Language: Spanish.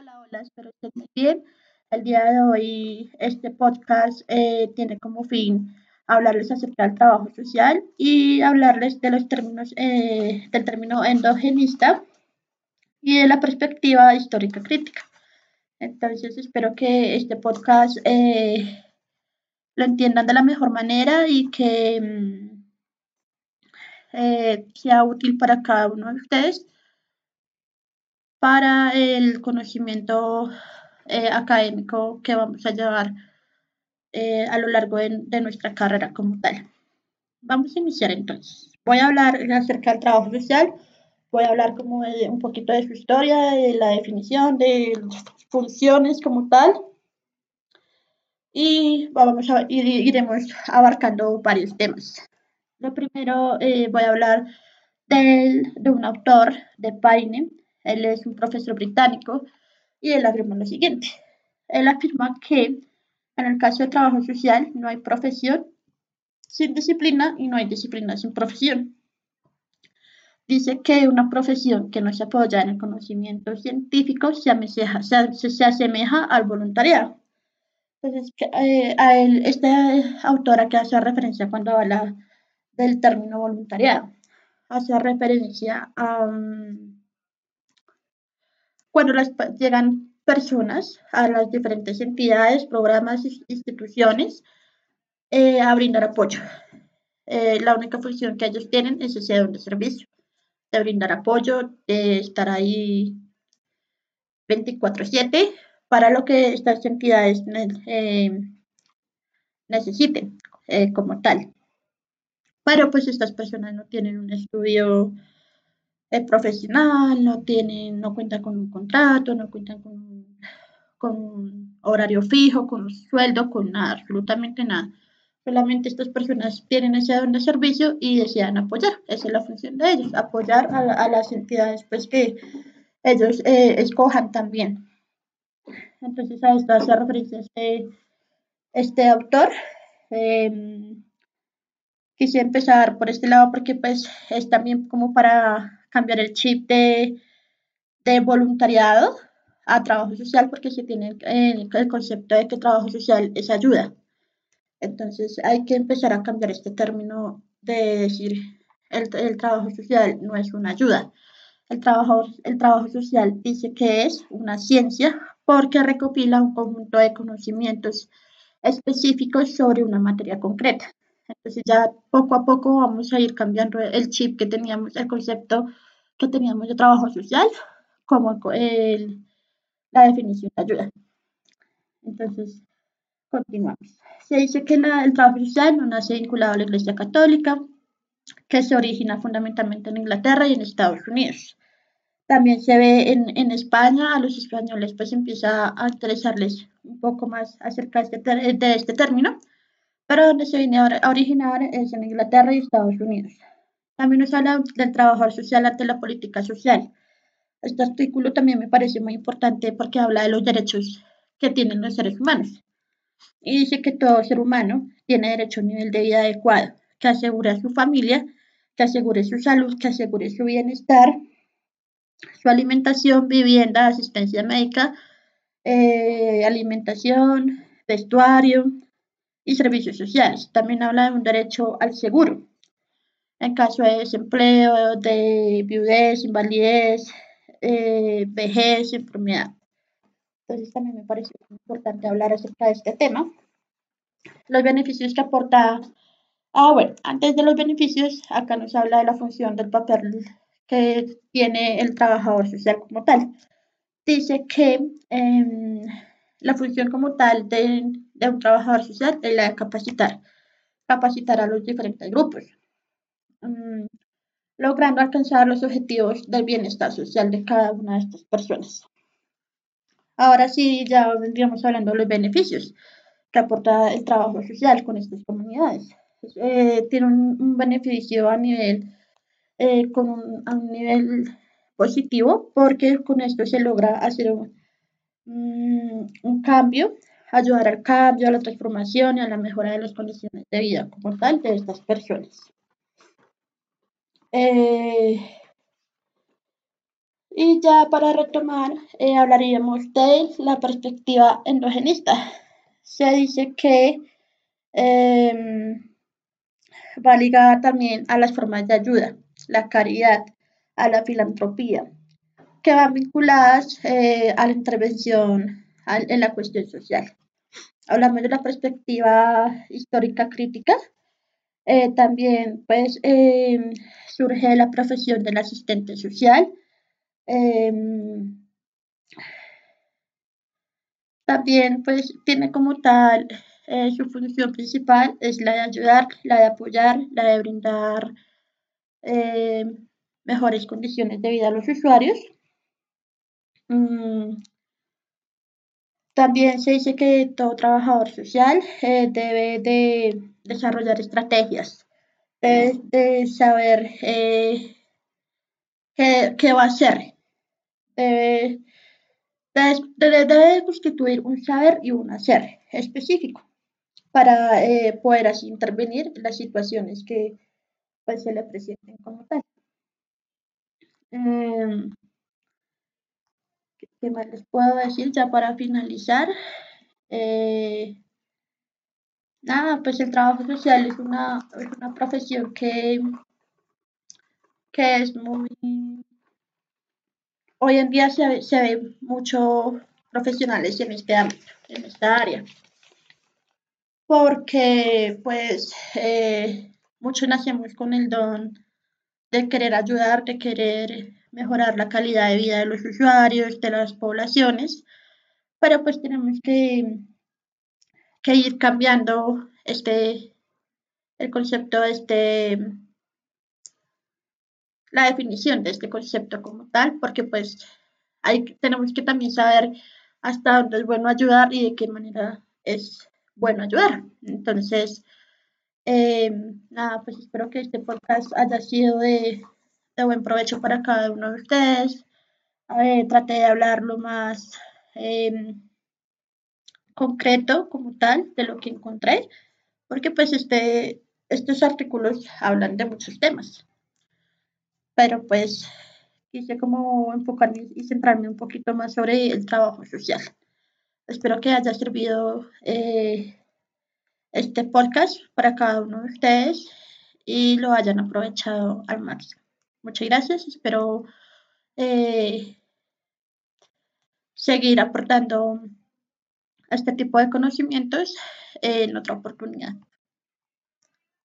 Hola, hola, espero que estén bien. El día de hoy este podcast eh, tiene como fin hablarles acerca del trabajo social y hablarles de los términos, eh, del término endogenista y de la perspectiva histórica crítica. Entonces espero que este podcast eh, lo entiendan de la mejor manera y que mm, sea útil para cada uno de ustedes para el conocimiento eh, académico que vamos a llevar eh, a lo largo de, nuestra carrera como tal. Vamos a iniciar entonces. Voy a hablar acerca del trabajo social, voy a hablar como un poquito de su historia, de la definición, de las funciones como tal. Y vamos a, iremos abarcando varios temas. Lo primero eh, voy a hablar de un autor, de Paine, él es un profesor británico y él afirma lo siguiente. Él afirma que en el caso de trabajo social no hay profesión sin disciplina y no hay disciplina sin profesión. Dice que una profesión que no se apoya en el conocimiento científico se asemeja, se, asemeja al voluntariado. Entonces, eh, a él, este autora que hace referencia cuando habla del término voluntariado, hace referencia a, cuando las, llegan personas a las diferentes entidades, programas, instituciones, eh, a brindar apoyo. Eh, la única función que ellos tienen es ese don de servicio, de brindar apoyo, de estar ahí 24/7 para lo que estas entidades eh, necesiten como tal. Pero pues estas personas no tienen un estudio es profesional, no tienen, no cuentan con un contrato, no cuentan con, con un horario fijo, con un sueldo, con nada, absolutamente nada. Solamente estas personas tienen ese don de servicio y desean apoyar. Esa es la función de ellos, apoyar a, las entidades pues, que ellos eh, escojan también. Entonces a esto hace referencia este, este autor. Eh, quise empezar por este lado porque pues es también como para cambiar el chip de, de voluntariado a trabajo social porque se tiene el, concepto de que trabajo social es ayuda. Entonces hay que empezar a cambiar este término de decir el, el trabajo social no es una ayuda. El trabajo, el trabajo social dice que es una ciencia porque recopila un conjunto de conocimientos específicos sobre una materia concreta. Entonces ya poco a poco vamos a ir cambiando el chip que teníamos, el concepto que teníamos de trabajo social, como el, la definición de ayuda. Entonces, continuamos. Se dice que el trabajo social no nace vinculado a la Iglesia Católica, que se origina fundamentalmente en Inglaterra y en Estados Unidos. También se ve en, en España, a los españoles pues empieza a interesarles un poco más acerca de este, de este término, pero viene a originar es en Inglaterra y Estados Unidos. También nos habla del trabajador social ante la política social. Este artículo también me parece muy importante porque habla de los derechos que tienen los seres humanos. Y dice que todo ser humano tiene derecho a un nivel de vida adecuado, que asegure a su familia, que asegure su salud, que asegure su bienestar, su alimentación, vivienda, asistencia médica, eh, alimentación, vestuario, y servicios sociales. También habla de un derecho al seguro en caso de desempleo, de viudez, invalidez, eh, vejez, enfermedad. Entonces también me parece importante hablar acerca de este tema. Los beneficios que aporta... Ah, bueno, antes de los beneficios, acá nos habla de la función del papel que tiene el trabajador social como tal. Dice que em, la función como tal de, de un trabajador social es la de capacitar, capacitar a los diferentes grupos, mm, logrando alcanzar los objetivos del bienestar social de cada una de estas personas. Ahora sí, ya vendríamos hablando de los beneficios que aporta el trabajo social con estas comunidades. Eh, tiene un, beneficio a nivel, eh, con un, a un nivel positivo porque con esto se logra hacer un, mm, un cambio ayudar al cambio, a la transformación y a la mejora de las condiciones de vida como tal de estas personas. Eh, Y ya para retomar, eh, hablaríamos de la perspectiva endogenista. Se dice que em, va ligada también a las formas de ayuda, la caridad, a la filantropía, que van vinculadas eh, a la intervención en la cuestión social. Hablamos de la perspectiva histórica crítica. Eh, también pues em, surge la profesión del asistente social. Em, también pues tiene como tal eh, su función principal es la de ayudar, la de apoyar, la de brindar em, mejores condiciones de vida a los usuarios. Mm, también se dice que todo trabajador social eh, debe de desarrollar estrategias, de, saber eh, qué, va a hacer. Debe, debe, constituir un saber y un hacer específico para eh, poder así intervenir en las situaciones que pues, se le presenten como tal. ¿Qué más les puedo decir ya para finalizar? Eh, nada, pues el trabajo social es una, una profesión que, que es muy... Hoy en día se, se ve mucho profesionales en este ámbito, en esta área. Porque pues eh, muchos nacemos con el don de querer ayudar, de querer mejorar la calidad de vida de los usuarios, de las poblaciones, pero pues tenemos que, que ir cambiando este, el concepto, este, la definición de este concepto como tal, porque pues hay, tenemos que también saber hasta dónde es bueno ayudar y de qué manera es bueno ayudar. Entonces, eh, nada, pues espero que este podcast haya sido de de buen provecho para cada uno de ustedes. traté de hablar lo más em, concreto como tal de lo que encontré, porque pues este, estos artículos hablan de muchos temas. Pero pues quise como enfocarme y centrarme un poquito más sobre el trabajo social. Espero que haya servido eh, este podcast para cada uno de ustedes y lo hayan aprovechado al máximo. Muchas gracias. Espero eh, seguir aportando este tipo de conocimientos en otra oportunidad.